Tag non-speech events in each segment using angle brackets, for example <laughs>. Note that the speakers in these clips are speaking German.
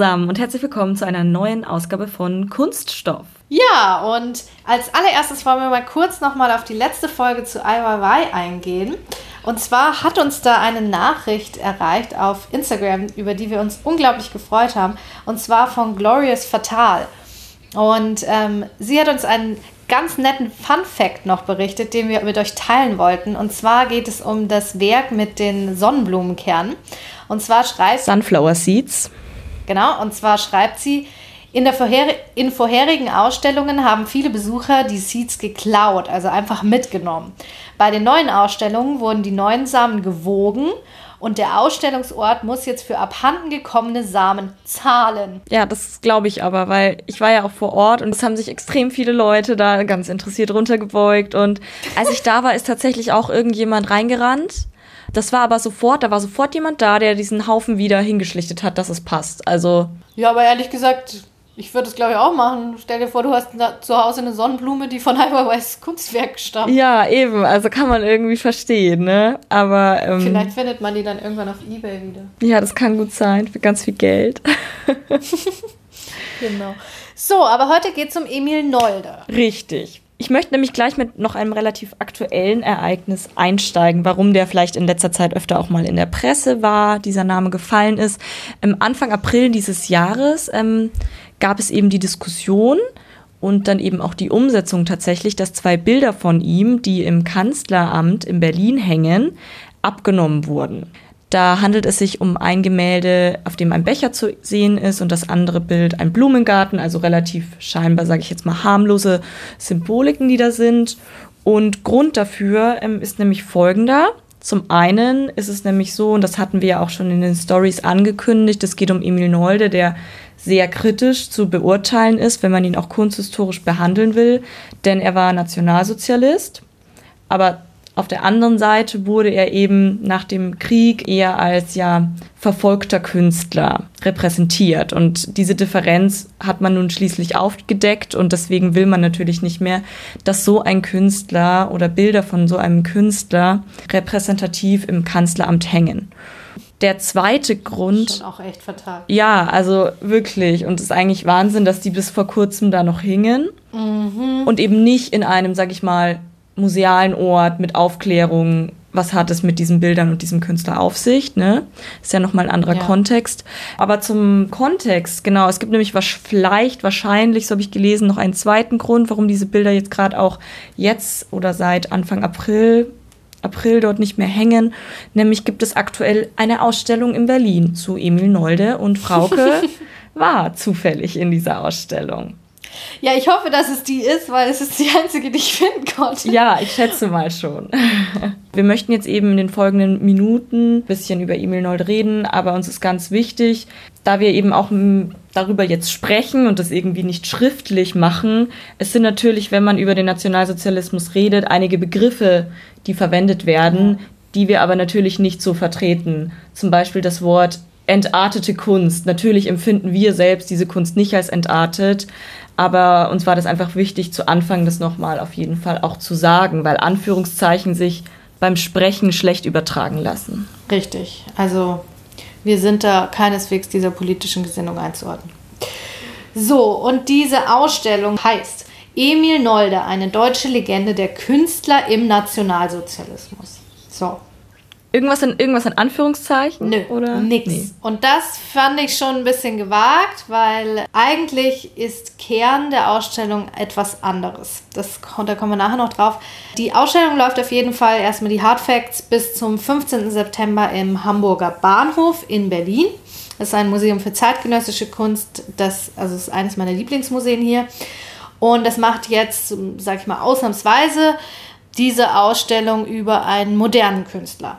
Zusammen und herzlich willkommen zu einer neuen Ausgabe von Kunststoff. Ja, und als allererstes wollen wir mal kurz nochmal auf die letzte Folge zu IYY eingehen. Und zwar hat uns da eine Nachricht erreicht auf Instagram, über die wir uns unglaublich gefreut haben. Und zwar von Glorious Fatal. Und ähm, sie hat uns einen ganz netten Fun Fact noch berichtet, den wir mit euch teilen wollten. Und zwar geht es um das Werk mit den Sonnenblumenkernen. Und zwar schreibt. Sunflower Seeds. Genau, und zwar schreibt sie. In, der vorher in vorherigen Ausstellungen haben viele Besucher die Seeds geklaut, also einfach mitgenommen. Bei den neuen Ausstellungen wurden die neuen Samen gewogen und der Ausstellungsort muss jetzt für abhanden gekommene Samen zahlen. Ja, das glaube ich aber, weil ich war ja auch vor Ort und es haben sich extrem viele Leute da ganz interessiert runtergebeugt und als ich da war, ist tatsächlich auch irgendjemand reingerannt das war aber sofort, da war sofort jemand da, der diesen Haufen wieder hingeschlichtet hat, dass es passt. Also. Ja, aber ehrlich gesagt, ich würde es glaube ich auch machen. Stell dir vor, du hast zu Hause eine Sonnenblume, die von <laughs> Hyperwise Kunstwerk stammt. Ja, eben. Also kann man irgendwie verstehen, ne? Aber. Ähm, Vielleicht findet man die dann irgendwann auf Ebay wieder. Ja, das kann gut sein. Für ganz viel Geld. <laughs> genau. So, aber heute geht es um Emil Nolde. Richtig. Ich möchte nämlich gleich mit noch einem relativ aktuellen Ereignis einsteigen, warum der vielleicht in letzter Zeit öfter auch mal in der Presse war, dieser Name gefallen ist. Anfang April dieses Jahres ähm, gab es eben die Diskussion und dann eben auch die Umsetzung tatsächlich, dass zwei Bilder von ihm, die im Kanzleramt in Berlin hängen, abgenommen wurden. Da handelt es sich um ein Gemälde, auf dem ein Becher zu sehen ist und das andere Bild ein Blumengarten, also relativ scheinbar, sage ich jetzt mal, harmlose Symboliken, die da sind. Und Grund dafür ähm, ist nämlich folgender. Zum einen ist es nämlich so, und das hatten wir ja auch schon in den Stories angekündigt, es geht um Emil Nolde, der sehr kritisch zu beurteilen ist, wenn man ihn auch kunsthistorisch behandeln will, denn er war Nationalsozialist. Aber auf der anderen Seite wurde er eben nach dem Krieg eher als ja verfolgter Künstler repräsentiert. Und diese Differenz hat man nun schließlich aufgedeckt und deswegen will man natürlich nicht mehr, dass so ein Künstler oder Bilder von so einem Künstler repräsentativ im Kanzleramt hängen. Der zweite Grund. Schon auch echt fatal. Ja, also wirklich. Und es ist eigentlich Wahnsinn, dass die bis vor kurzem da noch hingen. Mhm. Und eben nicht in einem, sag ich mal, musealen Ort mit Aufklärung, was hat es mit diesen Bildern und diesem Künstler auf sich, ne? Ist ja nochmal ein anderer ja. Kontext. Aber zum Kontext, genau, es gibt nämlich was, vielleicht, wahrscheinlich, so habe ich gelesen, noch einen zweiten Grund, warum diese Bilder jetzt gerade auch jetzt oder seit Anfang April April dort nicht mehr hängen. Nämlich gibt es aktuell eine Ausstellung in Berlin zu Emil Nolde und Frauke <laughs> war zufällig in dieser Ausstellung. Ja, ich hoffe, dass es die ist, weil es ist die einzige, die ich finden konnte. Ja, ich schätze mal schon. <laughs> Wir möchten jetzt eben in den folgenden Minuten ein bisschen über Emil Nold reden, aber uns ist ganz wichtig, da wir eben auch darüber jetzt sprechen und das irgendwie nicht schriftlich machen, es sind natürlich, wenn man über den Nationalsozialismus redet, einige Begriffe, die verwendet werden, die wir aber natürlich nicht so vertreten. Zum Beispiel das Wort entartete Kunst. Natürlich empfinden wir selbst diese Kunst nicht als entartet, aber uns war das einfach wichtig, zu Anfang das nochmal auf jeden Fall auch zu sagen, weil Anführungszeichen sich beim Sprechen schlecht übertragen lassen. Richtig. Also wir sind da keineswegs dieser politischen Gesinnung einzuordnen. So, und diese Ausstellung heißt Emil Nolde, eine deutsche Legende der Künstler im Nationalsozialismus. So, Irgendwas in, irgendwas in Anführungszeichen? Nö, oder? nix. Nee. Und das fand ich schon ein bisschen gewagt, weil eigentlich ist Kern der Ausstellung etwas anderes. Das, da kommen wir nachher noch drauf. Die Ausstellung läuft auf jeden Fall erstmal die Hard Facts bis zum 15. September im Hamburger Bahnhof in Berlin. Das ist ein Museum für zeitgenössische Kunst. Das also ist eines meiner Lieblingsmuseen hier. Und das macht jetzt, sag ich mal, ausnahmsweise diese Ausstellung über einen modernen Künstler.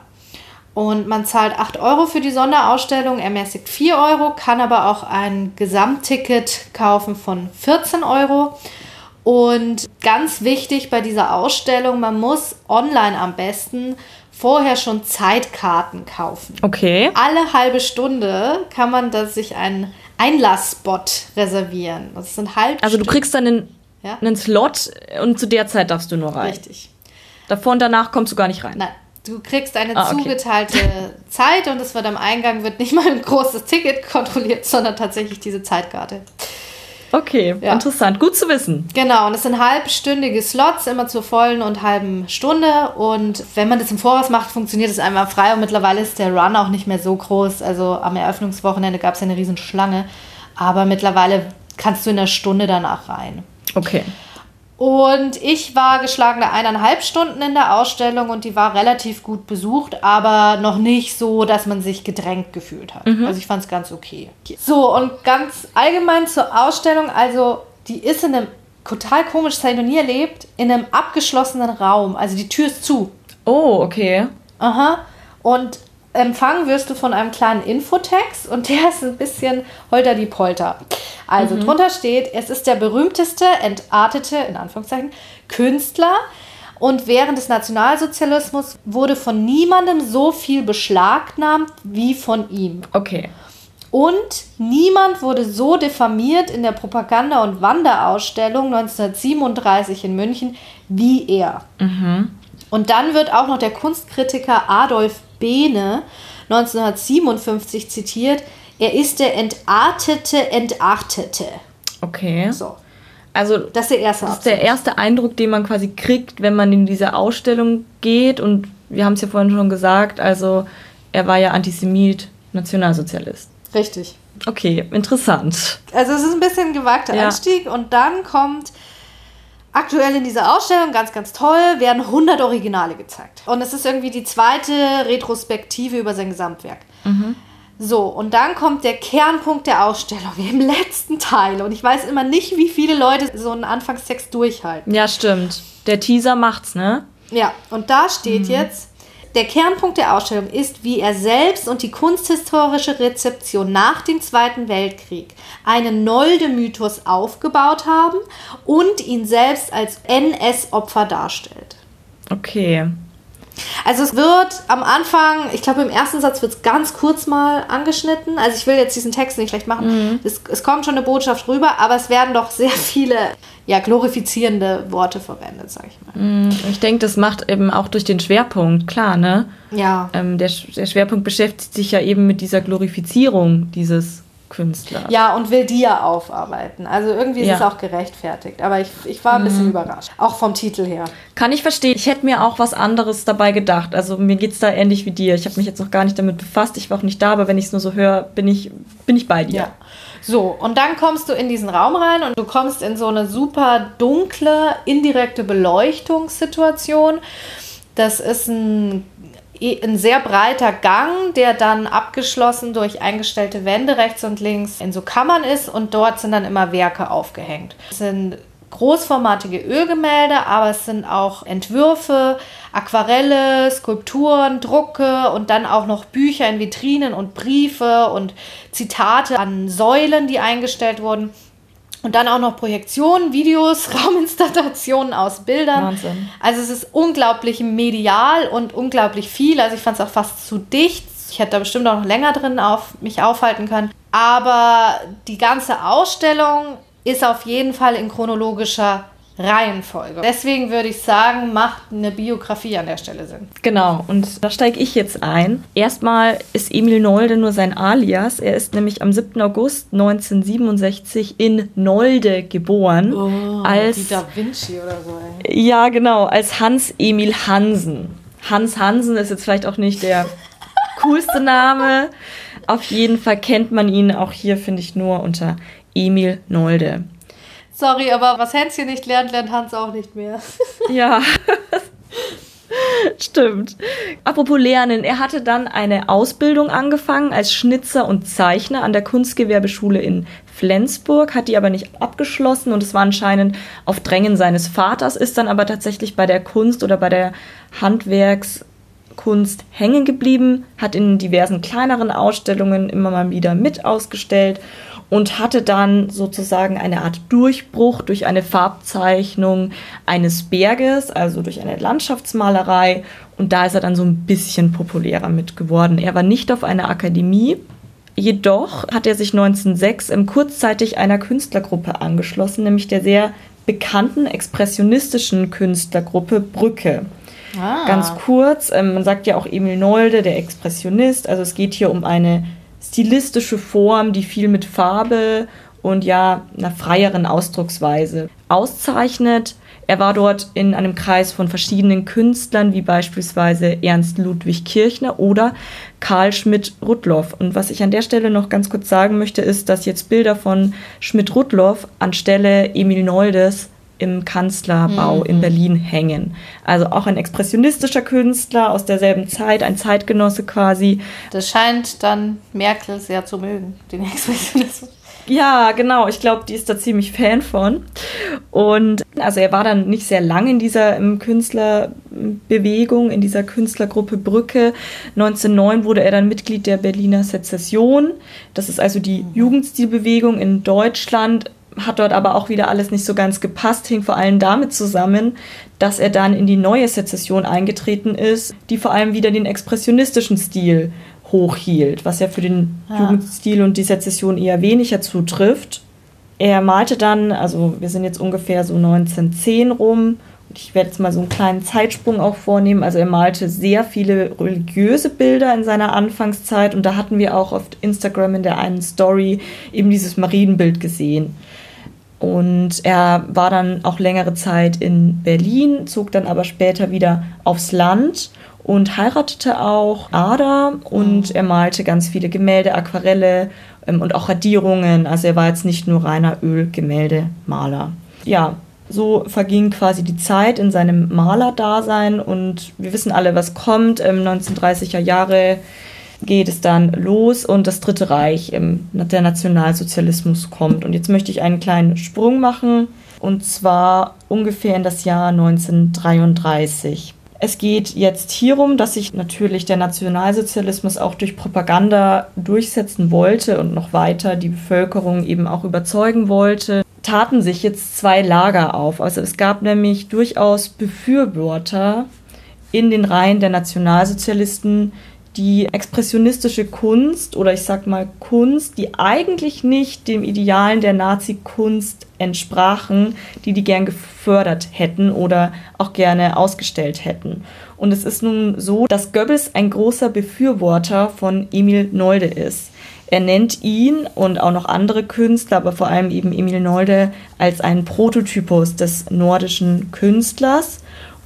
Und man zahlt 8 Euro für die Sonderausstellung, ermäßigt 4 Euro, kann aber auch ein Gesamtticket kaufen von 14 Euro. Und ganz wichtig bei dieser Ausstellung, man muss online am besten vorher schon Zeitkarten kaufen. Okay. Alle halbe Stunde kann man da sich einen Einlassspot reservieren. Das sind halb Also du kriegst dann einen, Ja. einen Slot und zu der Zeit darfst du nur rein. richtig. Davor und danach kommst du gar nicht rein. Nein, du kriegst eine Ah, okay. zugeteilte <laughs> Zeit und es wird am Eingang wird nicht mal ein großes Ticket kontrolliert, sondern tatsächlich diese Zeitkarte. Okay, Ja. interessant. Gut zu wissen. Genau, und es sind halbstündige Slots, immer zur vollen und halben Stunde. Und wenn man das im Voraus macht, funktioniert es einmal frei. Und mittlerweile ist der Run auch nicht mehr so groß. Also am Eröffnungswochenende gab es ja eine riesen Schlange. Aber mittlerweile kannst du in einer Stunde danach rein. Okay. Und ich war geschlagene eineinhalb Stunden in der Ausstellung und die war relativ gut besucht, aber noch nicht so, dass man sich gedrängt gefühlt hat. Also ich fand es ganz okay. So, und ganz allgemein zur Ausstellung, also die ist in einem total komisch, das habe ich noch nie erlebt, in einem abgeschlossenen Raum. Also die Tür ist zu. Oh, okay. Aha. Und empfangen wirst du von einem kleinen Infotext und der ist ein bisschen holter die Polter. Also drunter steht, es ist der berühmteste, entartete, in Anführungszeichen, Künstler. Und während des Nationalsozialismus wurde von niemandem so viel beschlagnahmt wie von ihm. Okay. Und niemand wurde so diffamiert in der Propaganda- und Wanderausstellung 1937 in München wie er. Und dann wird auch noch der Kunstkritiker Adolf Behne 1957 zitiert. Er ist der entartete Entartete. Okay. So, Also, das ist der erste das ist der erste Eindruck, den man quasi kriegt, wenn man in diese Ausstellung geht. Und wir haben es ja vorhin schon gesagt, also er war ja Antisemit, Nationalsozialist. Richtig. Okay, interessant. Also es ist ein bisschen ein gewagter Ja. Einstieg und dann kommt aktuell in dieser Ausstellung, ganz, ganz toll, werden 100 Originale gezeigt. Und es ist irgendwie die zweite Retrospektive über sein Gesamtwerk. So, und dann kommt der Kernpunkt der Ausstellung im letzten Teil. Und ich weiß immer nicht, wie viele Leute so einen Anfangstext durchhalten. Ja, stimmt. Der Teaser macht's, ne? Ja, und da steht jetzt, der Kernpunkt der Ausstellung ist, wie er selbst und die kunsthistorische Rezeption nach dem Zweiten Weltkrieg einen Nolde-Mythos aufgebaut haben und ihn selbst als NS-Opfer darstellt. Okay. Also es wird am Anfang, ich glaube im ersten Satz wird es ganz kurz mal angeschnitten. Also ich will jetzt diesen Text nicht schlecht machen. Es, es kommt schon eine Botschaft rüber, aber es werden doch sehr viele ja, glorifizierende Worte verwendet, sag ich mal. Ich denke, das macht eben auch durch den Schwerpunkt, klar, ne? Ja. Ähm, der, der Schwerpunkt beschäftigt sich ja eben mit dieser Glorifizierung dieses Künstlers. Ja, und will die ja aufarbeiten. Also irgendwie ist Ja. es auch gerechtfertigt. Aber ich, ich war ein bisschen überrascht. Auch vom Titel her. Kann ich verstehen. Ich hätte mir auch was anderes dabei gedacht. Also mir geht's da ähnlich wie dir. Ich habe mich jetzt noch gar nicht damit befasst. Ich war auch nicht da, aber wenn ich es nur so höre, bin ich, bin ich bei dir. Ja. So, und dann kommst du in diesen Raum rein und du kommst in so eine super dunkle, indirekte Beleuchtungssituation. Das ist ein, ein sehr breiter Gang, der dann abgeschlossen durch eingestellte Wände rechts und links in so Kammern ist und dort sind dann immer Werke aufgehängt. Es sind großformatige Ölgemälde, aber es sind auch Entwürfe, Aquarelle, Skulpturen, Drucke und dann auch noch Bücher in Vitrinen und Briefe und Zitate an Säulen, die eingestellt wurden. Und dann auch noch Projektionen, Videos, <laughs> Rauminstallationen aus Bildern. Wahnsinn. Also es ist unglaublich medial und unglaublich viel. Also ich fand es auch fast zu dicht. Ich hätte da bestimmt auch noch länger drin auf mich aufhalten können. Aber die ganze Ausstellung ist auf jeden Fall in chronologischer Reihenfolge. Deswegen würde ich sagen, macht eine Biografie an der Stelle Sinn. Genau, und da steige ich jetzt ein. Erstmal ist Emil Nolde nur sein Alias. Er ist nämlich am 7. August 1967 in Nolde geboren. als, Wie Da Vinci oder so. Ey. ja, genau, als Hans Emil Hansen. Hans Hansen ist jetzt vielleicht auch nicht der <laughs> coolste Name. Auf jeden Fall kennt man ihn auch hier, finde ich, nur unter Emil Nolde. Sorry, aber was Hänschen nicht lernt, lernt Hans auch nicht mehr. <laughs> Ja. <laughs> Stimmt. Apropos Lernen, er hatte dann eine Ausbildung angefangen als Schnitzer und Zeichner an der Kunstgewerbeschule in Flensburg, hat die aber nicht abgeschlossen und es war anscheinend auf Drängen seines Vaters, ist dann aber tatsächlich bei der Kunst oder bei der Handwerks Kunst hängen geblieben, hat in diversen kleineren Ausstellungen immer mal wieder mit ausgestellt und hatte dann sozusagen eine Art Durchbruch durch eine Farbzeichnung eines Berges, also durch eine Landschaftsmalerei. Und da ist er dann so ein bisschen populärer mit geworden. Er war nicht auf einer Akademie, jedoch hat er sich 1906 kurzzeitig einer Künstlergruppe angeschlossen, nämlich der sehr bekannten expressionistischen Künstlergruppe Brücke. Ah. Ganz kurz, ähm, man sagt ja auch Emil Nolde, der Expressionist. Also es geht hier um eine stilistische Form, die viel mit Farbe und ja einer freieren Ausdrucksweise auszeichnet. Er war dort in einem Kreis von verschiedenen Künstlern, wie beispielsweise Ernst Ludwig Kirchner oder Karl Schmidt-Rudloff. Und was ich an der Stelle noch ganz kurz sagen möchte, ist, dass jetzt Bilder von Schmidt-Rudloff anstelle Emil Noldes im Kanzlerbau mhm. in Berlin hängen. Also auch ein expressionistischer Künstler aus derselben Zeit, ein Zeitgenosse quasi. Das scheint dann Merkel sehr zu mögen, den Expressionismus. Ja, genau. Ich glaube, die ist da ziemlich Fan von. Und also er war dann nicht sehr lang in dieser Künstlerbewegung, in dieser Künstlergruppe Brücke. 1909 wurde er dann Mitglied der Berliner Sezession. Das ist also die mhm. Jugendstilbewegung in Deutschland hat dort aber auch wieder alles nicht so ganz gepasst, hing vor allem damit zusammen, dass er dann in die neue Sezession eingetreten ist, die vor allem wieder den expressionistischen Stil hochhielt, was ja für den ja. Jugendstil und die Sezession eher weniger zutrifft. Er malte dann, also wir sind jetzt ungefähr so 1910 rum, und ich werde jetzt mal so einen kleinen Zeitsprung auch vornehmen. Also er malte sehr viele religiöse Bilder in seiner Anfangszeit und da hatten wir auch auf Instagram in der einen Story eben dieses Marienbild gesehen. Und er war dann auch längere Zeit in Berlin, zog dann aber später wieder aufs Land und heiratete auch Ada und mhm. er malte ganz viele Gemälde, Aquarelle ähm, und auch Radierungen. Also er war jetzt nicht nur reiner Ölgemäldemaler. Ja, so verging quasi die Zeit in seinem Malerdasein und wir wissen alle, was kommt. Ähm, 1930er Jahre geht es dann los und das Dritte Reich, der Nationalsozialismus kommt. Und jetzt möchte ich einen kleinen Sprung machen und zwar ungefähr in das Jahr 1933. Es geht jetzt hierum, dass sich natürlich der Nationalsozialismus auch durch Propaganda durchsetzen wollte und noch weiter die Bevölkerung eben auch überzeugen wollte. Taten sich jetzt zwei Lager auf. Also es gab nämlich durchaus Befürworter in den Reihen der Nationalsozialisten, die expressionistische Kunst oder ich sag mal Kunst, die eigentlich nicht dem Idealen der Nazi-Kunst entsprachen, die die gern gefördert hätten oder auch gerne ausgestellt hätten. Und es ist nun so, dass Goebbels ein großer Befürworter von Emil Nolde ist. Er nennt ihn und auch noch andere Künstler, aber vor allem eben Emil Nolde, als einen Prototypus des nordischen Künstlers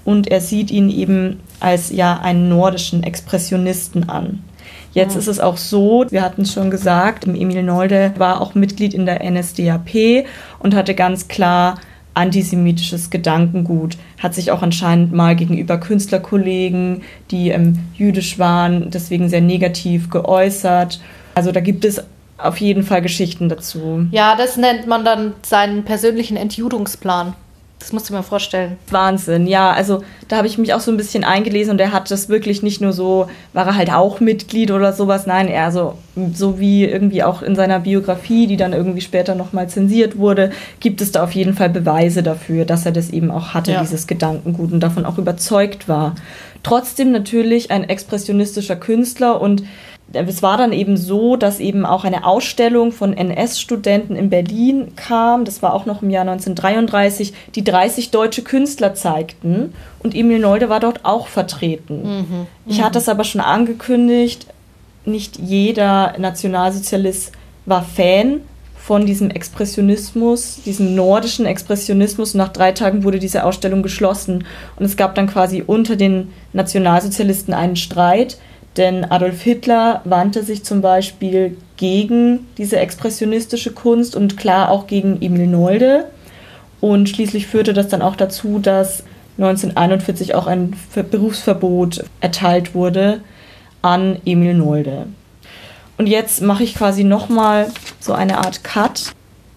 und er sieht ihn eben als ja einen nordischen Expressionisten an. Jetzt ja. ist es auch so, wir hatten es schon gesagt, Emil Nolde war auch Mitglied in der NSDAP und hatte ganz klar antisemitisches Gedankengut, hat sich auch anscheinend mal gegenüber Künstlerkollegen, die ähm, jüdisch waren, deswegen sehr negativ geäußert. Also da gibt es auf jeden Fall Geschichten dazu. Ja, das nennt man dann seinen persönlichen Entjudungsplan. Das musst du mir vorstellen. Wahnsinn, ja. Also da habe ich mich auch so ein bisschen eingelesen und er hat das wirklich nicht nur so, war er halt auch Mitglied oder sowas. Nein, er so, so wie irgendwie auch in seiner Biografie, die dann irgendwie später nochmal zensiert wurde, gibt es da auf jeden Fall Beweise dafür, dass er das eben auch hatte, ja. dieses Gedankengut und davon auch überzeugt war. Trotzdem natürlich ein expressionistischer Künstler und es war dann eben so, dass eben auch eine Ausstellung von NS-Studenten in Berlin kam. Das war auch noch im Jahr 1933, die 30 deutsche Künstler zeigten. Und Emil Nolde war dort auch vertreten. Mhm. Ich hatte es aber schon angekündigt, nicht jeder Nationalsozialist war Fan von diesem Expressionismus, diesem nordischen Expressionismus. Und nach drei Tagen wurde diese Ausstellung geschlossen. Und es gab dann quasi unter den Nationalsozialisten einen Streit denn Adolf Hitler wandte sich zum Beispiel gegen diese expressionistische Kunst und klar auch gegen Emil Nolde. Und schließlich führte das dann auch dazu, dass 1941 auch ein Berufsverbot erteilt wurde an Emil Nolde. Und jetzt mache ich quasi nochmal so eine Art Cut,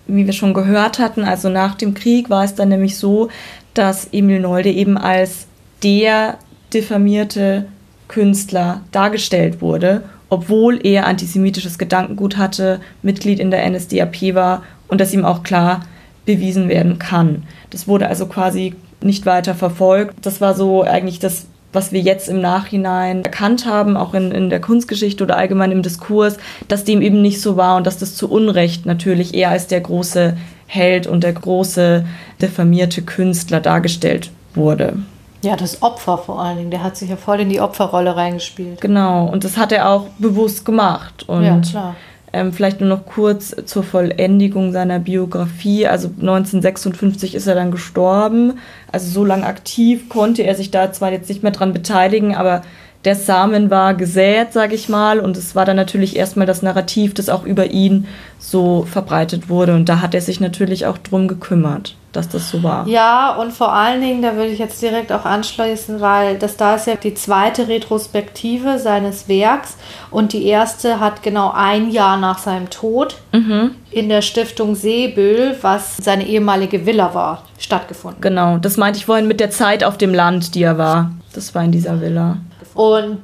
wie wir schon gehört hatten. Also nach dem Krieg war es dann nämlich so, dass Emil Nolde eben als der diffamierte Künstler dargestellt wurde, obwohl er antisemitisches Gedankengut hatte, Mitglied in der NSDAP war und das ihm auch klar bewiesen werden kann. Das wurde also quasi nicht weiter verfolgt. Das war so eigentlich das, was wir jetzt im Nachhinein erkannt haben, auch in, in der Kunstgeschichte oder allgemein im Diskurs, dass dem eben nicht so war und dass das zu Unrecht natürlich eher als der große Held und der große diffamierte Künstler dargestellt wurde. Ja, das Opfer vor allen Dingen. Der hat sich ja voll in die Opferrolle reingespielt. Genau, und das hat er auch bewusst gemacht. Und ja, klar. Ähm, vielleicht nur noch kurz zur Vollendigung seiner Biografie. Also 1956 ist er dann gestorben. Also so lange aktiv konnte er sich da zwar jetzt nicht mehr dran beteiligen, aber der Samen war gesät, sage ich mal, und es war dann natürlich erstmal das Narrativ, das auch über ihn so verbreitet wurde. Und da hat er sich natürlich auch drum gekümmert, dass das so war. Ja, und vor allen Dingen, da würde ich jetzt direkt auch anschließen, weil das da ist ja die zweite Retrospektive seines Werks und die erste hat genau ein Jahr nach seinem Tod mhm. in der Stiftung Seebüll, was seine ehemalige Villa war, stattgefunden. Genau, das meinte ich vorhin mit der Zeit auf dem Land, die er war. Das war in dieser Villa. Und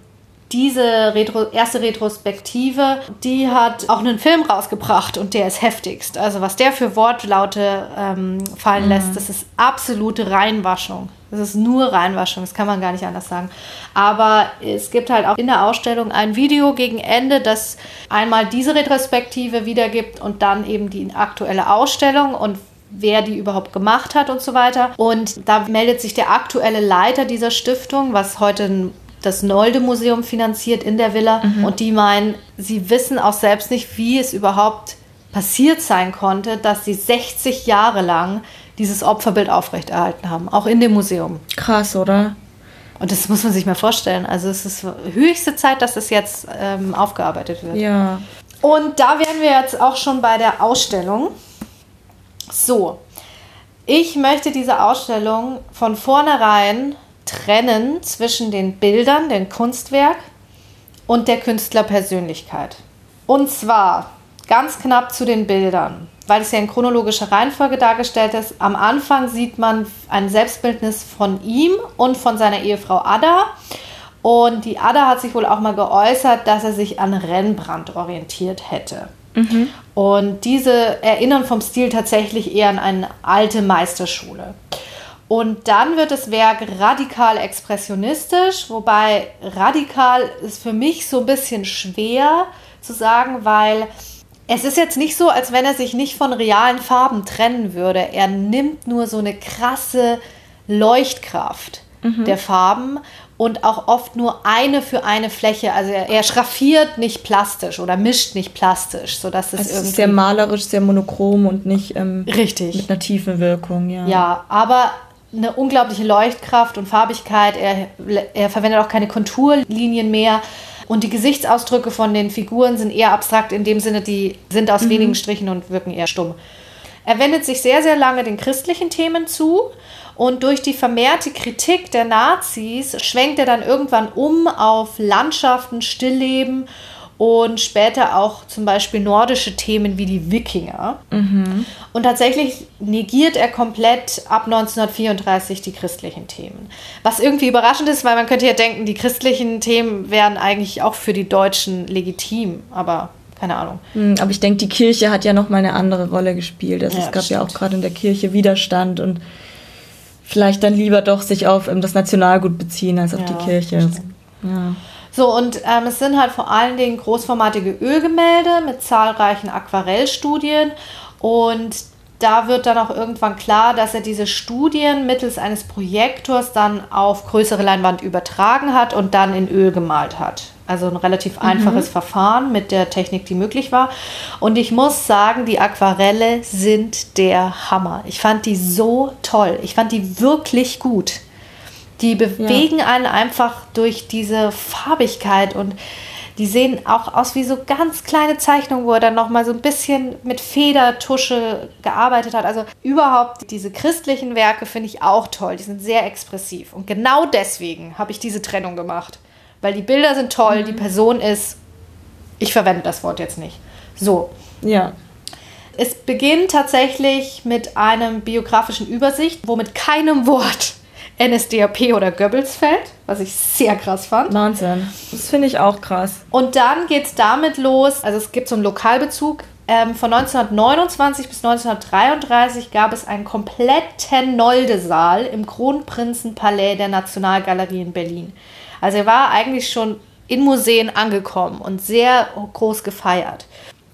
diese Retro erste Retrospektive, die hat auch einen Film rausgebracht und der ist heftigst. Also was der für Wortlaute ähm, fallen mhm. lässt, das ist absolute Reinwaschung. Das ist nur Reinwaschung, das kann man gar nicht anders sagen. Aber es gibt halt auch in der Ausstellung ein Video gegen Ende, das einmal diese Retrospektive wiedergibt und dann eben die aktuelle Ausstellung und wer die überhaupt gemacht hat und so weiter. Und da meldet sich der aktuelle Leiter dieser Stiftung, was heute ein das Nolde-Museum finanziert in der Villa. Mhm. Und die meinen, sie wissen auch selbst nicht, wie es überhaupt passiert sein konnte, dass sie 60 Jahre lang dieses Opferbild aufrechterhalten haben, auch in dem Museum. Krass, oder? Und das muss man sich mal vorstellen. Also es ist höchste Zeit, dass das jetzt ähm, aufgearbeitet wird. Ja. Und da wären wir jetzt auch schon bei der Ausstellung. So, ich möchte diese Ausstellung von vornherein trennen zwischen den Bildern, dem Kunstwerk und der Künstlerpersönlichkeit. Und zwar ganz knapp zu den Bildern, weil es ja in chronologischer Reihenfolge dargestellt ist. Am Anfang sieht man ein Selbstbildnis von ihm und von seiner Ehefrau Ada. Und die Ada hat sich wohl auch mal geäußert, dass er sich an Rembrandt orientiert hätte. Mhm. Und diese erinnern vom Stil tatsächlich eher an eine alte Meisterschule. Und dann wird das Werk radikal expressionistisch, wobei radikal ist für mich so ein bisschen schwer zu sagen, weil es ist jetzt nicht so, als wenn er sich nicht von realen Farben trennen würde. Er nimmt nur so eine krasse Leuchtkraft mhm. der Farben und auch oft nur eine für eine Fläche. Also er, er schraffiert nicht plastisch oder mischt nicht plastisch, sodass es, es irgendwie ist sehr malerisch, sehr monochrom und nicht ähm, richtig mit einer tiefen Wirkung. Ja, ja aber eine unglaubliche Leuchtkraft und Farbigkeit. Er, er verwendet auch keine Konturlinien mehr. Und die Gesichtsausdrücke von den Figuren sind eher abstrakt in dem Sinne, die sind aus mhm. wenigen Strichen und wirken eher stumm. Er wendet sich sehr, sehr lange den christlichen Themen zu und durch die vermehrte Kritik der Nazis schwenkt er dann irgendwann um auf Landschaften, Stillleben und später auch zum Beispiel nordische Themen wie die Wikinger. Mhm. Und tatsächlich negiert er komplett ab 1934 die christlichen Themen. Was irgendwie überraschend ist, weil man könnte ja denken, die christlichen Themen wären eigentlich auch für die Deutschen legitim, aber keine Ahnung. Mhm, aber ich denke, die Kirche hat ja noch mal eine andere Rolle gespielt. Also ja, es gab ja auch gerade in der Kirche Widerstand und vielleicht dann lieber doch sich auf ähm, das Nationalgut beziehen als auf ja, die Kirche. Ja. So, und ähm, es sind halt vor allen Dingen großformatige Ölgemälde mit zahlreichen Aquarellstudien. Und da wird dann auch irgendwann klar, dass er diese Studien mittels eines Projektors dann auf größere Leinwand übertragen hat und dann in Öl gemalt hat. Also ein relativ mhm. einfaches Verfahren mit der Technik, die möglich war. Und ich muss sagen, die Aquarelle sind der Hammer. Ich fand die so toll. Ich fand die wirklich gut. Die bewegen ja. einen einfach durch diese Farbigkeit und die sehen auch aus wie so ganz kleine Zeichnungen, wo er dann nochmal so ein bisschen mit Federtusche gearbeitet hat. Also überhaupt diese christlichen Werke finde ich auch toll. Die sind sehr expressiv. Und genau deswegen habe ich diese Trennung gemacht. Weil die Bilder sind toll, mhm. die Person ist, ich verwende das Wort jetzt nicht. So. Ja. Es beginnt tatsächlich mit einem biografischen Übersicht, wo mit keinem Wort NSDAP oder Goebbels-Feld, was ich sehr krass fand. Wahnsinn. Das finde ich auch krass. Und dann geht es damit los, also es gibt so einen Lokalbezug. Ähm, von 1929 bis 1933 gab es einen kompletten Nolde-Saal im Kronprinzenpalais der Nationalgalerie in Berlin. Also er war eigentlich schon in Museen angekommen und sehr groß gefeiert.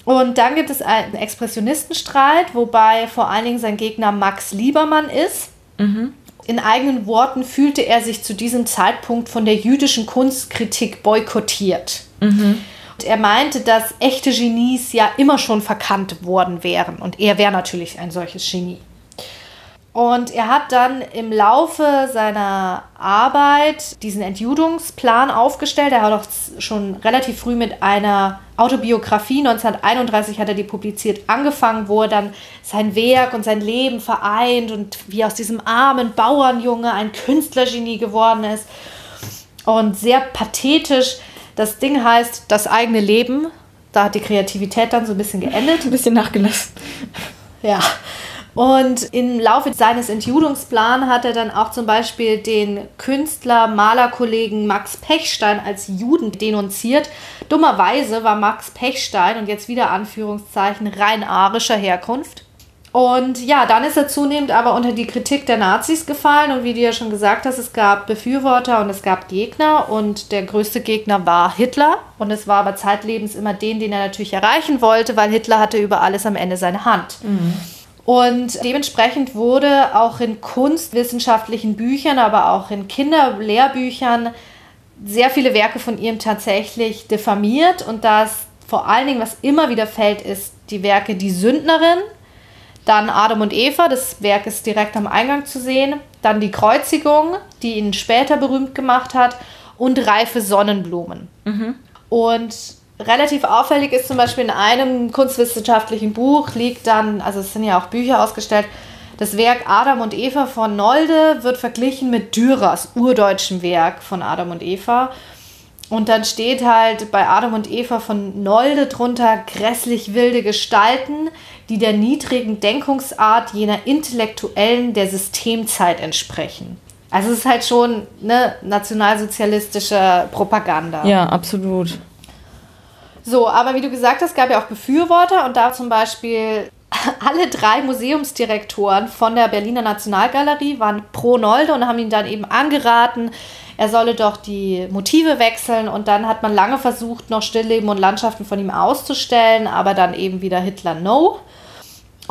Und dann gibt es einen Expressionistenstreit, wobei vor allen Dingen sein Gegner Max Liebermann ist. Mhm. In eigenen Worten fühlte er sich zu diesem Zeitpunkt von der jüdischen Kunstkritik boykottiert. Mhm. Und er meinte, dass echte Genies ja immer schon verkannt worden wären. Und er wäre natürlich ein solches Genie. Und er hat dann im Laufe seiner Arbeit diesen Entjudungsplan aufgestellt. Er hat auch schon relativ früh mit einer Autobiografie, 1931 hat er die publiziert, angefangen, wo er dann sein Werk und sein Leben vereint und wie aus diesem armen Bauernjunge ein Künstlergenie geworden ist. Und sehr pathetisch. Das Ding heißt Das eigene Leben. Da hat die Kreativität dann so ein bisschen geendet. Ein bisschen nachgelassen. Ja. Und im Laufe seines Entjudungsplans hat er dann auch zum Beispiel den Künstler, Malerkollegen Max Pechstein als Juden denunziert. Dummerweise war Max Pechstein und jetzt wieder Anführungszeichen rein arischer Herkunft. Und ja, dann ist er zunehmend aber unter die Kritik der Nazis gefallen. Und wie du ja schon gesagt hast, es gab Befürworter und es gab Gegner. Und der größte Gegner war Hitler. Und es war aber zeitlebens immer den, den er natürlich erreichen wollte, weil Hitler hatte über alles am Ende seine Hand. Mhm. Und dementsprechend wurde auch in kunstwissenschaftlichen Büchern, aber auch in Kinderlehrbüchern sehr viele Werke von ihm tatsächlich diffamiert. Und das vor allen Dingen, was immer wieder fällt, ist die Werke Die Sündnerin, dann Adam und Eva, das Werk ist direkt am Eingang zu sehen, dann die Kreuzigung, die ihn später berühmt gemacht hat, und reife Sonnenblumen. Mhm. Und relativ auffällig ist zum Beispiel in einem kunstwissenschaftlichen Buch liegt dann, also es sind ja auch Bücher ausgestellt, das Werk Adam und Eva von Nolde wird verglichen mit Dürers urdeutschem Werk von Adam und Eva. Und dann steht halt bei Adam und Eva von Nolde drunter grässlich wilde Gestalten, die der niedrigen Denkungsart jener Intellektuellen der Systemzeit entsprechen. Also es ist halt schon eine nationalsozialistische Propaganda. Ja, absolut. So, aber wie du gesagt hast, gab ja auch Befürworter und da zum Beispiel <laughs> alle drei Museumsdirektoren von der Berliner Nationalgalerie waren pro Nolde und haben ihn dann eben angeraten, er solle doch die Motive wechseln und dann hat man lange versucht, noch Stillleben und Landschaften von ihm auszustellen, aber dann eben wieder Hitler No.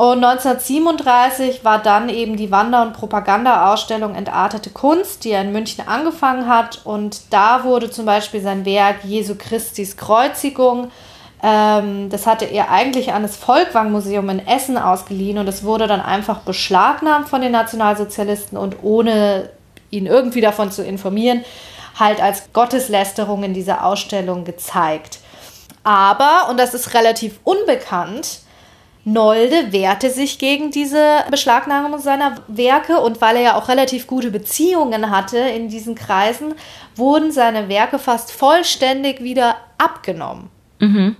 Und 1937 war dann eben die Wander- und Propaganda-Ausstellung Entartete Kunst, die er in München angefangen hat. Und da wurde zum Beispiel sein Werk Jesu Christis Kreuzigung, ähm, das hatte er eigentlich an das Volkwang-Museum in Essen ausgeliehen und es wurde dann einfach beschlagnahmt von den Nationalsozialisten und ohne ihn irgendwie davon zu informieren, halt als Gotteslästerung in dieser Ausstellung gezeigt. Aber, und das ist relativ unbekannt, Nolde wehrte sich gegen diese Beschlagnahmung seiner Werke und weil er ja auch relativ gute Beziehungen hatte in diesen Kreisen, wurden seine Werke fast vollständig wieder abgenommen. Mhm.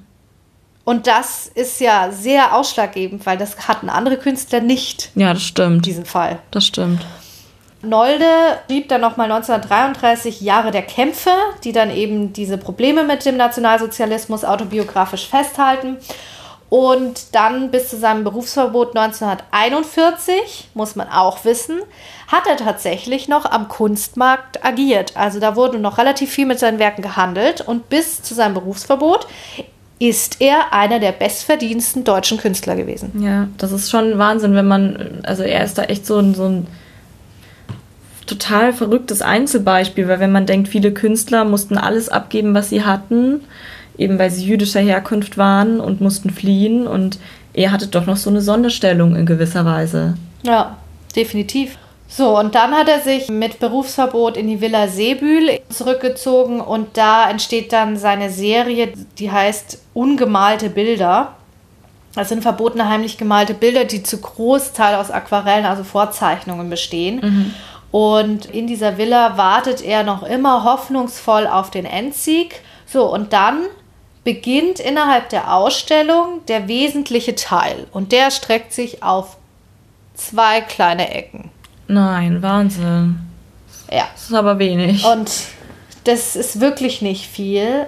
Und das ist ja sehr ausschlaggebend, weil das hatten andere Künstler nicht. Ja, das stimmt. Diesen Fall. Das stimmt. Nolde schrieb dann nochmal 1933 Jahre der Kämpfe, die dann eben diese Probleme mit dem Nationalsozialismus autobiografisch festhalten. Und dann bis zu seinem Berufsverbot 1941, muss man auch wissen, hat er tatsächlich noch am Kunstmarkt agiert. Also da wurde noch relativ viel mit seinen Werken gehandelt. Und bis zu seinem Berufsverbot ist er einer der bestverdiensten deutschen Künstler gewesen. Ja, das ist schon Wahnsinn, wenn man, also er ist da echt so ein, so ein total verrücktes Einzelbeispiel, weil wenn man denkt, viele Künstler mussten alles abgeben, was sie hatten eben weil sie jüdischer Herkunft waren und mussten fliehen. Und er hatte doch noch so eine Sonderstellung in gewisser Weise. Ja, definitiv. So, und dann hat er sich mit Berufsverbot in die Villa Seebühl zurückgezogen und da entsteht dann seine Serie, die heißt Ungemalte Bilder. Das sind verbotene heimlich gemalte Bilder, die zu Großteil aus Aquarellen, also Vorzeichnungen bestehen. Mhm. Und in dieser Villa wartet er noch immer hoffnungsvoll auf den Endsieg. So, und dann beginnt innerhalb der Ausstellung der wesentliche Teil und der streckt sich auf zwei kleine Ecken. Nein, Wahnsinn. Ja. Das ist aber wenig. Und das ist wirklich nicht viel,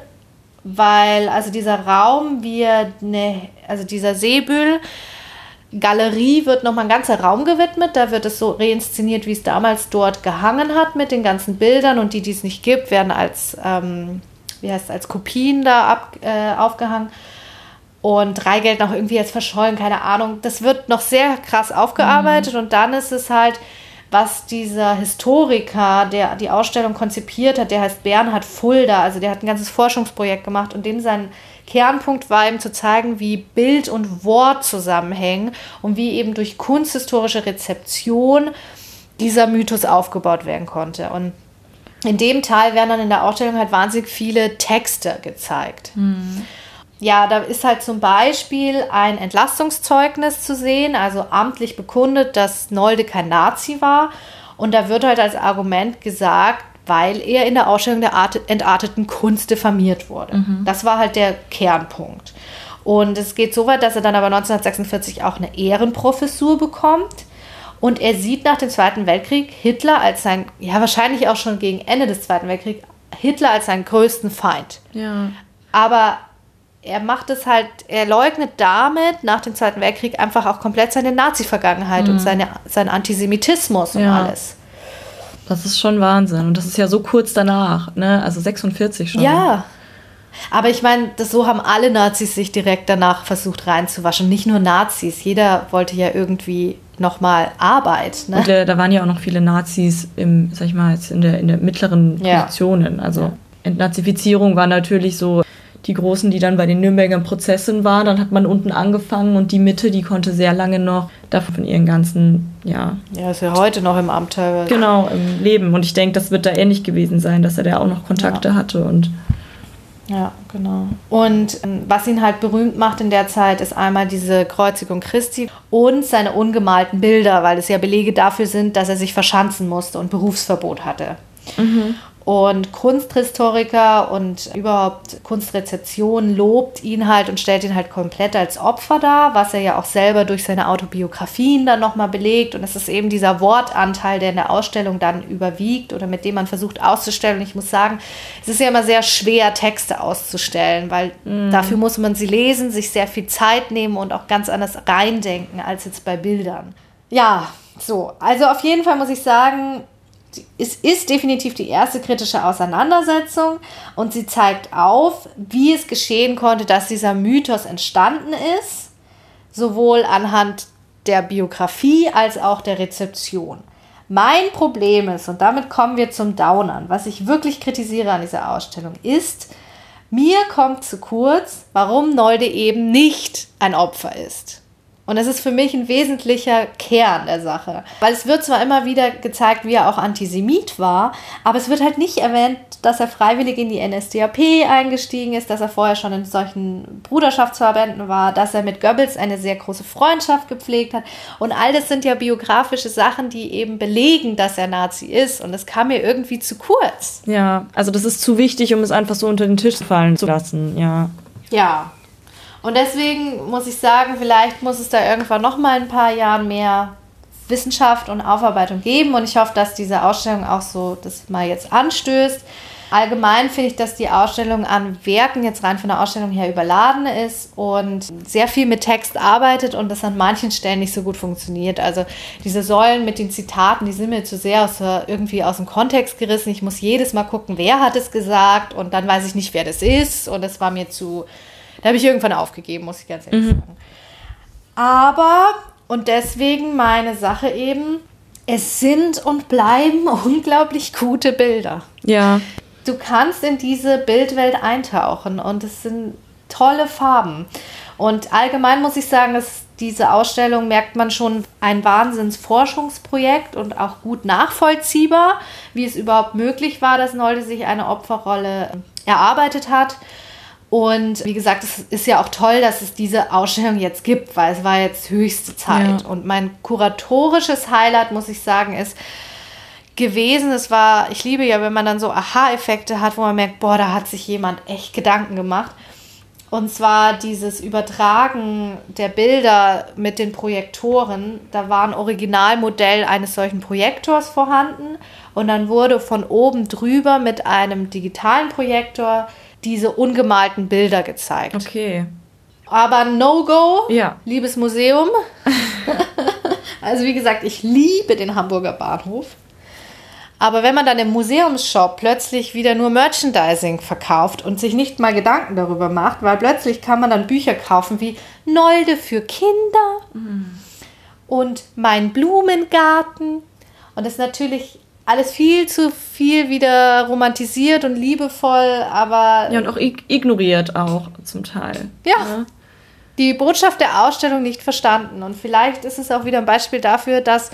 weil also dieser Raum wird eine, also dieser Seebühl Galerie wird nochmal ein ganzer Raum gewidmet. Da wird es so reinszeniert, wie es damals dort gehangen hat mit den ganzen Bildern. Und die, die es nicht gibt, werden als, ähm, wie heißt es, als Kopien da ab, äh, aufgehangen. Und Reigeld noch irgendwie jetzt verschollen, keine Ahnung. Das wird noch sehr krass aufgearbeitet. Mhm. Und dann ist es halt, was dieser Historiker, der die Ausstellung konzipiert hat, der heißt Bernhard Fulda, also der hat ein ganzes Forschungsprojekt gemacht und dem sein Kernpunkt war ihm zu zeigen, wie Bild und Wort zusammenhängen und wie eben durch kunsthistorische Rezeption dieser Mythos aufgebaut werden konnte. Und in dem Teil werden dann in der Ausstellung halt wahnsinnig viele Texte gezeigt. Mhm. Ja, da ist halt zum Beispiel ein Entlastungszeugnis zu sehen, also amtlich bekundet, dass Nolde kein Nazi war. Und da wird halt als Argument gesagt, weil er in der Ausstellung der Art entarteten Kunst diffamiert wurde. Mhm. Das war halt der Kernpunkt. Und es geht so weit, dass er dann aber 1946 auch eine Ehrenprofessur bekommt. Und er sieht nach dem Zweiten Weltkrieg Hitler als sein, ja wahrscheinlich auch schon gegen Ende des Zweiten Weltkriegs, Hitler als seinen größten Feind. Ja. Aber er macht es halt, er leugnet damit nach dem Zweiten Weltkrieg einfach auch komplett seine Nazi-Vergangenheit mhm. und seine, seinen Antisemitismus und ja. alles. Das ist schon Wahnsinn. Und das ist ja so kurz danach, ne? Also 46 schon. Ja. Aber ich meine, so haben alle Nazis sich direkt danach versucht reinzuwaschen. Nicht nur Nazis. Jeder wollte ja irgendwie nochmal Arbeit. Ne? Und äh, da waren ja auch noch viele Nazis im, sag ich mal, jetzt in der, in der mittleren Positionen. Ja. Also ja. Entnazifizierung war natürlich so die Großen, die dann bei den Nürnberger Prozessen waren. Dann hat man unten angefangen und die Mitte, die konnte sehr lange noch davon von ihren ganzen, ja. Ja, ist ja heute noch im Amt teilweise. Genau, im Leben. Und ich denke, das wird da ähnlich gewesen sein, dass er da auch noch Kontakte ja. hatte und. Ja, genau. Und ähm, was ihn halt berühmt macht in der Zeit, ist einmal diese Kreuzigung Christi und seine ungemalten Bilder, weil es ja Belege dafür sind, dass er sich verschanzen musste und Berufsverbot hatte. Mhm. Und Kunsthistoriker und überhaupt Kunstrezeption lobt ihn halt und stellt ihn halt komplett als Opfer dar, was er ja auch selber durch seine Autobiografien dann nochmal belegt. Und es ist eben dieser Wortanteil, der in der Ausstellung dann überwiegt oder mit dem man versucht auszustellen. Und ich muss sagen, es ist ja immer sehr schwer, Texte auszustellen, weil mm. dafür muss man sie lesen, sich sehr viel Zeit nehmen und auch ganz anders reindenken als jetzt bei Bildern. Ja, so. Also auf jeden Fall muss ich sagen, es ist definitiv die erste kritische Auseinandersetzung und sie zeigt auf, wie es geschehen konnte, dass dieser Mythos entstanden ist, sowohl anhand der Biografie als auch der Rezeption. Mein Problem ist, und damit kommen wir zum Downern, was ich wirklich kritisiere an dieser Ausstellung, ist, mir kommt zu kurz, warum Nolde eben nicht ein Opfer ist. Und das ist für mich ein wesentlicher Kern der Sache. Weil es wird zwar immer wieder gezeigt, wie er auch Antisemit war, aber es wird halt nicht erwähnt, dass er freiwillig in die NSDAP eingestiegen ist, dass er vorher schon in solchen Bruderschaftsverbänden war, dass er mit Goebbels eine sehr große Freundschaft gepflegt hat. Und all das sind ja biografische Sachen, die eben belegen, dass er Nazi ist. Und das kam mir irgendwie zu kurz. Ja, also das ist zu wichtig, um es einfach so unter den Tisch fallen zu lassen, ja. Ja, und deswegen muss ich sagen, vielleicht muss es da irgendwann noch mal ein paar Jahre mehr Wissenschaft und Aufarbeitung geben. Und ich hoffe, dass diese Ausstellung auch so das mal jetzt anstößt. Allgemein finde ich, dass die Ausstellung an Werken jetzt rein von der Ausstellung her überladen ist und sehr viel mit Text arbeitet und das an manchen Stellen nicht so gut funktioniert. Also diese Säulen mit den Zitaten, die sind mir zu sehr aus, irgendwie aus dem Kontext gerissen. Ich muss jedes Mal gucken, wer hat es gesagt und dann weiß ich nicht, wer das ist und es war mir zu da habe ich irgendwann aufgegeben, muss ich ganz ehrlich mhm. sagen. Aber, und deswegen meine Sache eben, es sind und bleiben <laughs> unglaublich gute Bilder. Ja. Du kannst in diese Bildwelt eintauchen und es sind tolle Farben. Und allgemein muss ich sagen, dass diese Ausstellung merkt man schon ein Wahnsinnsforschungsprojekt und auch gut nachvollziehbar, wie es überhaupt möglich war, dass Nolde sich eine Opferrolle erarbeitet hat. Und wie gesagt, es ist ja auch toll, dass es diese Ausstellung jetzt gibt, weil es war jetzt höchste Zeit. Ja. Und mein kuratorisches Highlight, muss ich sagen, ist gewesen, es war, ich liebe ja, wenn man dann so Aha-Effekte hat, wo man merkt, boah, da hat sich jemand echt Gedanken gemacht. Und zwar dieses Übertragen der Bilder mit den Projektoren. Da war ein Originalmodell eines solchen Projektors vorhanden. Und dann wurde von oben drüber mit einem digitalen Projektor diese ungemalten Bilder gezeigt. Okay. Aber No-Go, Ja. liebes Museum. <laughs> also wie gesagt, ich liebe den Hamburger Bahnhof. Aber wenn man dann im Museumsshop plötzlich wieder nur Merchandising verkauft und sich nicht mal Gedanken darüber macht, weil plötzlich kann man dann Bücher kaufen wie Nolde für Kinder und Mein Blumengarten. Und das ist natürlich alles viel zu viel wieder romantisiert und liebevoll, aber Ja, und auch ig ignoriert auch zum Teil. ja. Die Botschaft der Ausstellung nicht verstanden. Und vielleicht ist es auch wieder ein Beispiel dafür, dass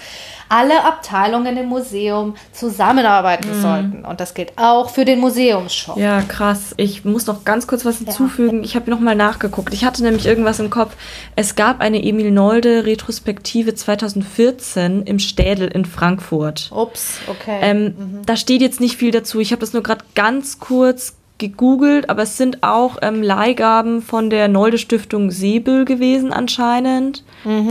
alle Abteilungen im Museum zusammenarbeiten sollten. Und das gilt auch für den Museumsshop. Ja, krass. Ich muss noch ganz kurz was hinzufügen. Ich habe noch mal nachgeguckt. Ich hatte nämlich irgendwas im Kopf. Es gab eine Emil Nolde Retrospektive 2014 im Städel in Frankfurt. Ups, okay. Ähm, Da steht jetzt nicht viel dazu. Ich habe das nur gerade ganz kurz gegoogelt, aber es sind auch ähm, Leihgaben von der Nolde Stiftung Säbel gewesen anscheinend.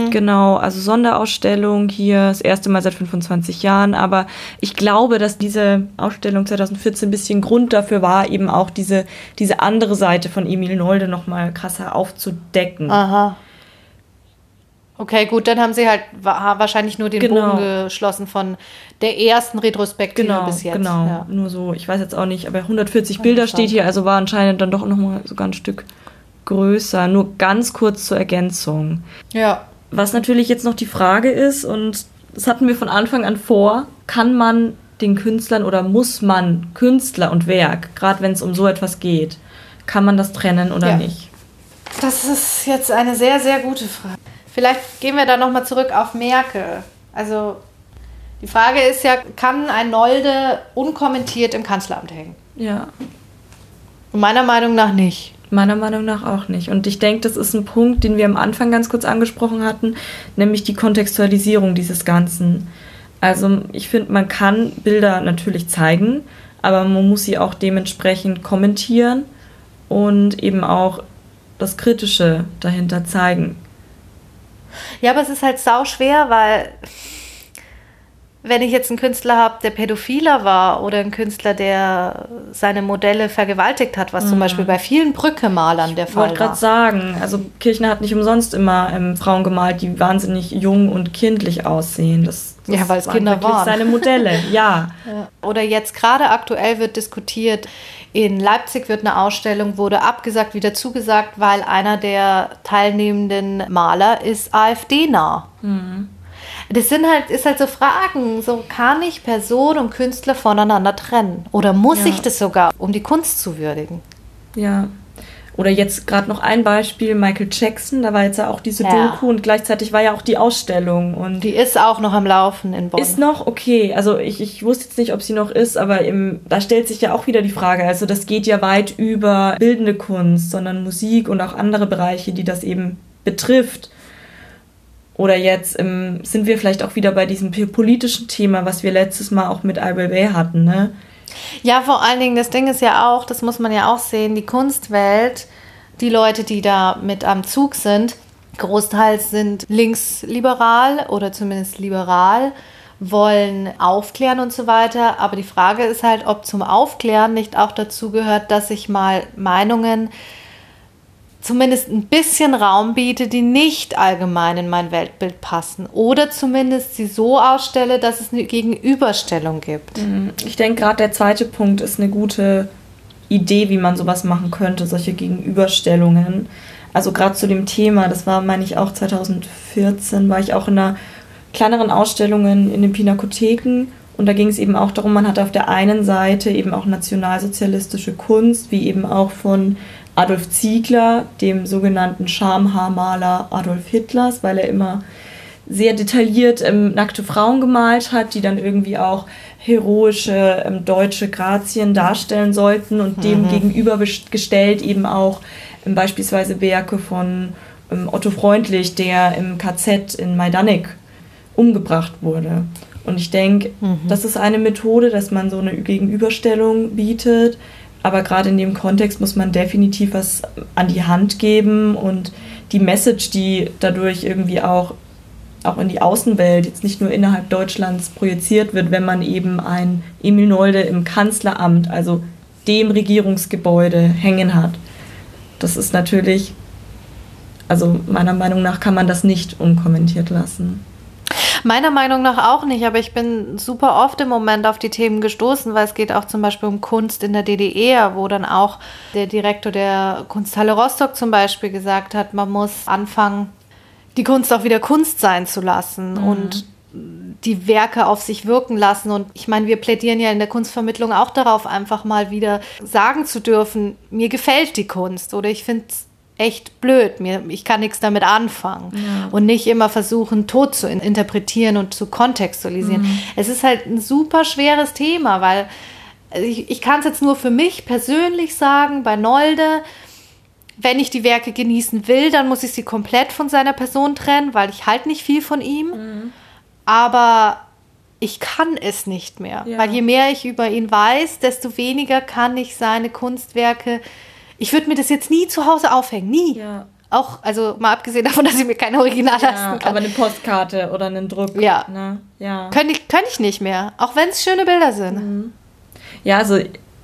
Genau, also Sonderausstellung hier, das erste Mal seit 25 Jahren. Aber ich glaube, dass diese Ausstellung 2014 ein bisschen Grund dafür war, eben auch diese, diese andere Seite von Emil Nolde nochmal krasser aufzudecken. Aha. Okay, gut, dann haben sie halt wa- wahrscheinlich nur den Genau. Bogen geschlossen von der ersten Retrospektive Genau, bis jetzt. genau. Ja. Nur so, ich weiß jetzt auch nicht, aber 140 Bilder steht hier, also war anscheinend dann doch nochmal sogar ein Stück größer. Nur ganz kurz zur Ergänzung. ja. Was natürlich jetzt noch die Frage ist, und das hatten wir von Anfang an vor, kann man den Künstlern oder muss man Künstler und Werk, gerade wenn es um so etwas geht, kann man das trennen oder Ja. nicht? Das ist jetzt eine sehr, sehr gute Frage. Vielleicht gehen wir da nochmal zurück auf Merkel. Also die Frage ist ja, kann ein Nolde unkommentiert im Kanzleramt hängen? Ja. Und meiner Meinung nach nicht. Meiner Meinung nach auch nicht. Und ich denke, das ist ein Punkt, den wir am Anfang ganz kurz angesprochen hatten, nämlich die Kontextualisierung dieses Ganzen. Also ich finde, man kann Bilder natürlich zeigen, aber man muss sie auch dementsprechend kommentieren und eben auch das Kritische dahinter zeigen. Ja, aber es ist halt sau schwer, weil wenn ich jetzt einen Künstler habe, der Pädophiler war oder einen Künstler, der seine Modelle vergewaltigt hat, was zum Beispiel bei vielen Brückemalern der Ich Fall wollte gerade war. sagen, also Kirchner hat nicht umsonst immer ähm, Frauen gemalt, die wahnsinnig jung und kindlich aussehen. Das, das Ja, weil es waren Kinder waren. seine Modelle, <laughs> ja. Oder jetzt gerade aktuell wird diskutiert, in Leipzig wird eine Ausstellung, wurde abgesagt, wieder zugesagt, weil einer der teilnehmenden Maler ist AfD-nah. Das sind halt, ist halt so Fragen, so kann ich Person und Künstler voneinander trennen? Oder muss Ja. ich das sogar, um die Kunst zu würdigen? Ja. Oder jetzt gerade noch ein Beispiel, Michael Jackson, da war jetzt ja auch diese Ja. Doku und gleichzeitig war ja auch die Ausstellung und Die ist auch noch am Laufen in Bonn. ist noch okay. Also ich, ich wusste jetzt nicht, ob sie noch ist, aber im, da stellt sich ja auch wieder die Frage. Also das geht ja weit über bildende Kunst, sondern Musik und auch andere Bereiche, die das eben betrifft. Oder jetzt ähm, sind wir vielleicht auch wieder bei diesem politischen Thema, was wir letztes Mal auch mit Ai Weiwei hatten, ne? Ja, vor allen Dingen, das Ding ist ja auch, das muss man ja auch sehen, die Kunstwelt, die Leute, die da mit am Zug sind, großteils sind linksliberal oder zumindest liberal, wollen aufklären und so weiter. Aber die Frage ist halt, ob zum Aufklären nicht auch dazu gehört, dass ich mal Meinungen zumindest ein bisschen Raum biete, die nicht allgemein in mein Weltbild passen. Oder zumindest sie so ausstelle, dass es eine Gegenüberstellung gibt. Ich denke, gerade der zweite Punkt ist eine gute Idee, wie man sowas machen könnte, solche Gegenüberstellungen. Also gerade zu dem Thema, das war, meine ich, auch 2014, war ich auch in einer kleineren Ausstellung in den Pinakotheken und da ging es eben auch darum, man hatte auf der einen Seite eben auch nationalsozialistische Kunst, wie eben auch von Adolf Ziegler, dem sogenannten Schamhaarmaler Adolf Hitlers, weil er immer sehr detailliert ähm, nackte Frauen gemalt hat, die dann irgendwie auch heroische ähm, deutsche Grazien darstellen sollten und dem gegenüber best- gestellt eben auch ähm, beispielsweise Werke von ähm, Otto Freundlich, der im KZ in Majdanek umgebracht wurde. Und ich denke, das ist eine Methode, dass man so eine Gegenüberstellung bietet, Aber gerade in dem Kontext muss man definitiv was an die Hand geben und die Message, die dadurch irgendwie auch, auch in die Außenwelt, jetzt nicht nur innerhalb Deutschlands projiziert wird, wenn man eben ein Emil Nolde im Kanzleramt, also dem Regierungsgebäude, hängen hat. Das ist natürlich, also meiner Meinung nach kann man das nicht unkommentiert lassen. Meiner Meinung nach auch nicht, aber ich bin super oft im Moment auf die Themen gestoßen, weil es geht auch zum Beispiel um Kunst in der DDR, wo dann auch der Direktor der Kunsthalle Rostock zum Beispiel gesagt hat, man muss anfangen, die Kunst auch wieder Kunst sein zu lassen mhm. und die Werke auf sich wirken lassen. Und ich meine, wir plädieren ja in der Kunstvermittlung auch darauf, einfach mal wieder sagen zu dürfen, mir gefällt die Kunst oder ich finde es echt blöd. Mir, ich kann nichts damit anfangen. Ja. Und nicht immer versuchen, tot zu interpretieren und zu kontextualisieren. Mhm. Es ist halt ein super schweres Thema, weil ich, ich kann es jetzt nur für mich persönlich sagen, bei Nolde, wenn ich die Werke genießen will, dann muss ich sie komplett von seiner Person trennen, weil ich halt nicht viel von ihm. Mhm. Aber ich kann es nicht mehr. Ja. Weil je mehr ich über ihn weiß, desto weniger kann ich seine Kunstwerke ich würde mir das jetzt nie zu Hause aufhängen, nie. Ja. Auch, also mal abgesehen davon, dass ich mir kein Original ja, leisten kann. Aber eine Postkarte oder einen Druck. Ja. Ne? ja. Könnte ich, könnte ich nicht mehr. Auch wenn es schöne Bilder sind. Mhm. Ja, also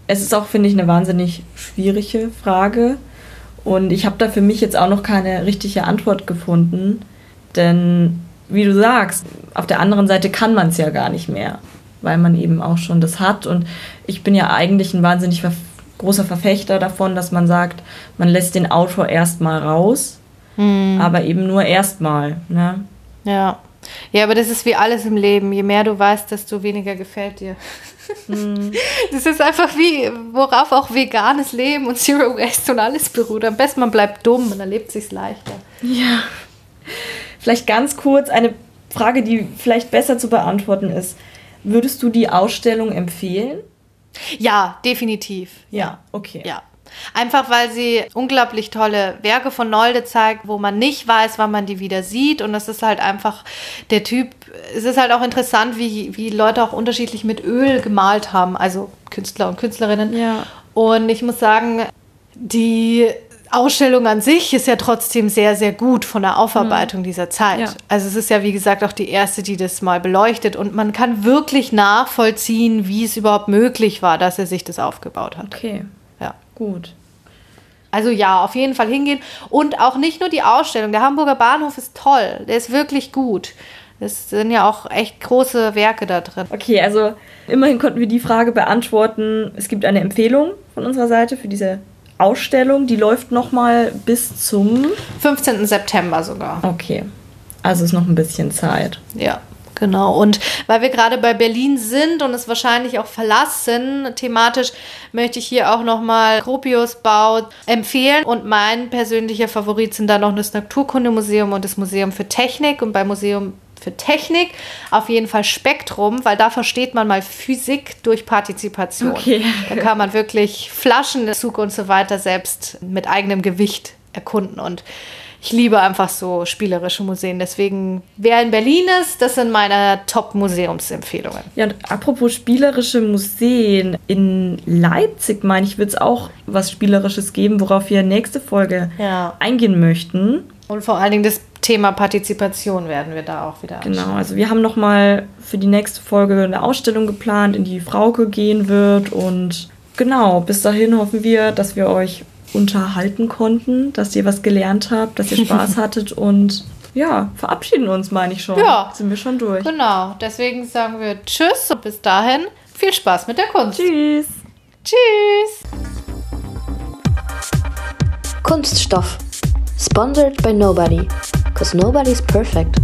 es ist auch, finde ich, eine wahnsinnig schwierige Frage. Und ich habe da für mich jetzt auch noch keine richtige Antwort gefunden. Denn, wie du sagst, auf der anderen Seite kann man es ja gar nicht mehr. Weil man eben auch schon das hat. Und ich bin ja eigentlich ein wahnsinnig großer Verfechter davon, dass man sagt, man lässt den Autor erstmal raus, hm. aber eben nur erstmal. Ne? Ja. Ja, aber das ist wie alles im Leben. Je mehr du weißt, desto weniger gefällt dir. Hm. <laughs> Das ist einfach wie, worauf auch veganes Leben und Zero Waste und alles beruht. Am besten man bleibt dumm und dann lebt sich's leichter. Ja. Vielleicht ganz kurz eine Frage, die vielleicht besser zu beantworten ist. Würdest du die Ausstellung empfehlen? Ja, definitiv. Ja, okay. Ja. Einfach weil sie unglaublich tolle Werke von Nolde zeigt, wo man nicht weiß, wann man die wieder sieht. Und das ist halt einfach der Typ. Es ist halt auch interessant, wie, wie Leute auch unterschiedlich mit Öl gemalt haben, also Künstler und Künstlerinnen. Ja. Und ich muss sagen, die Ausstellung an sich ist ja trotzdem sehr, sehr gut von der Aufarbeitung mhm. dieser Zeit. Ja. Also es ist ja, wie gesagt, auch die erste, die das mal beleuchtet. Und man kann wirklich nachvollziehen, wie es überhaupt möglich war, dass er sich das aufgebaut hat. Okay. Ja. Gut. Also ja, auf jeden Fall hingehen. Und auch nicht nur die Ausstellung. Der Hamburger Bahnhof ist toll. Der ist wirklich gut. Es sind ja auch echt große Werke da drin. Okay, also immerhin konnten wir die Frage beantworten. Es gibt eine Empfehlung von unserer Seite für diese Ausstellung, die läuft noch mal bis zum 15. September sogar. Okay. Also ist noch ein bisschen Zeit. Ja. Genau. Und weil wir gerade bei Berlin sind und es wahrscheinlich auch verlassen, thematisch möchte ich hier auch nochmal Gropius Bau empfehlen. Und mein persönlicher Favorit sind da noch das Naturkundemuseum und das Museum für Technik. Und beim Museum für Technik, auf jeden Fall Spektrum, weil da versteht man mal Physik durch Partizipation. Okay. Da kann man wirklich Flaschen, Zug und so weiter selbst mit eigenem Gewicht erkunden und ich liebe einfach so spielerische Museen. Deswegen, wer in Berlin ist, das sind meine Top-Museumsempfehlungen. Ja, und apropos spielerische Museen, in Leipzig, meine ich, wird es auch was Spielerisches geben, worauf wir nächste Folge ja. eingehen möchten. Und vor allen Dingen das Thema Partizipation werden wir da auch wieder anschauen. Genau, also wir haben nochmal für die nächste Folge eine Ausstellung geplant, in die Frauke gehen wird. Und genau, bis dahin hoffen wir, dass wir euch unterhalten konnten, dass ihr was gelernt habt, dass ihr Spaß <laughs> hattet und ja, verabschieden uns, meine ich schon. Ja. Sind wir schon durch. Genau, deswegen sagen wir Tschüss und bis dahin viel Spaß mit der Kunst. Tschüss. Tschüss. Kunststoff. Sponsored by nobody. Because nobody's perfect.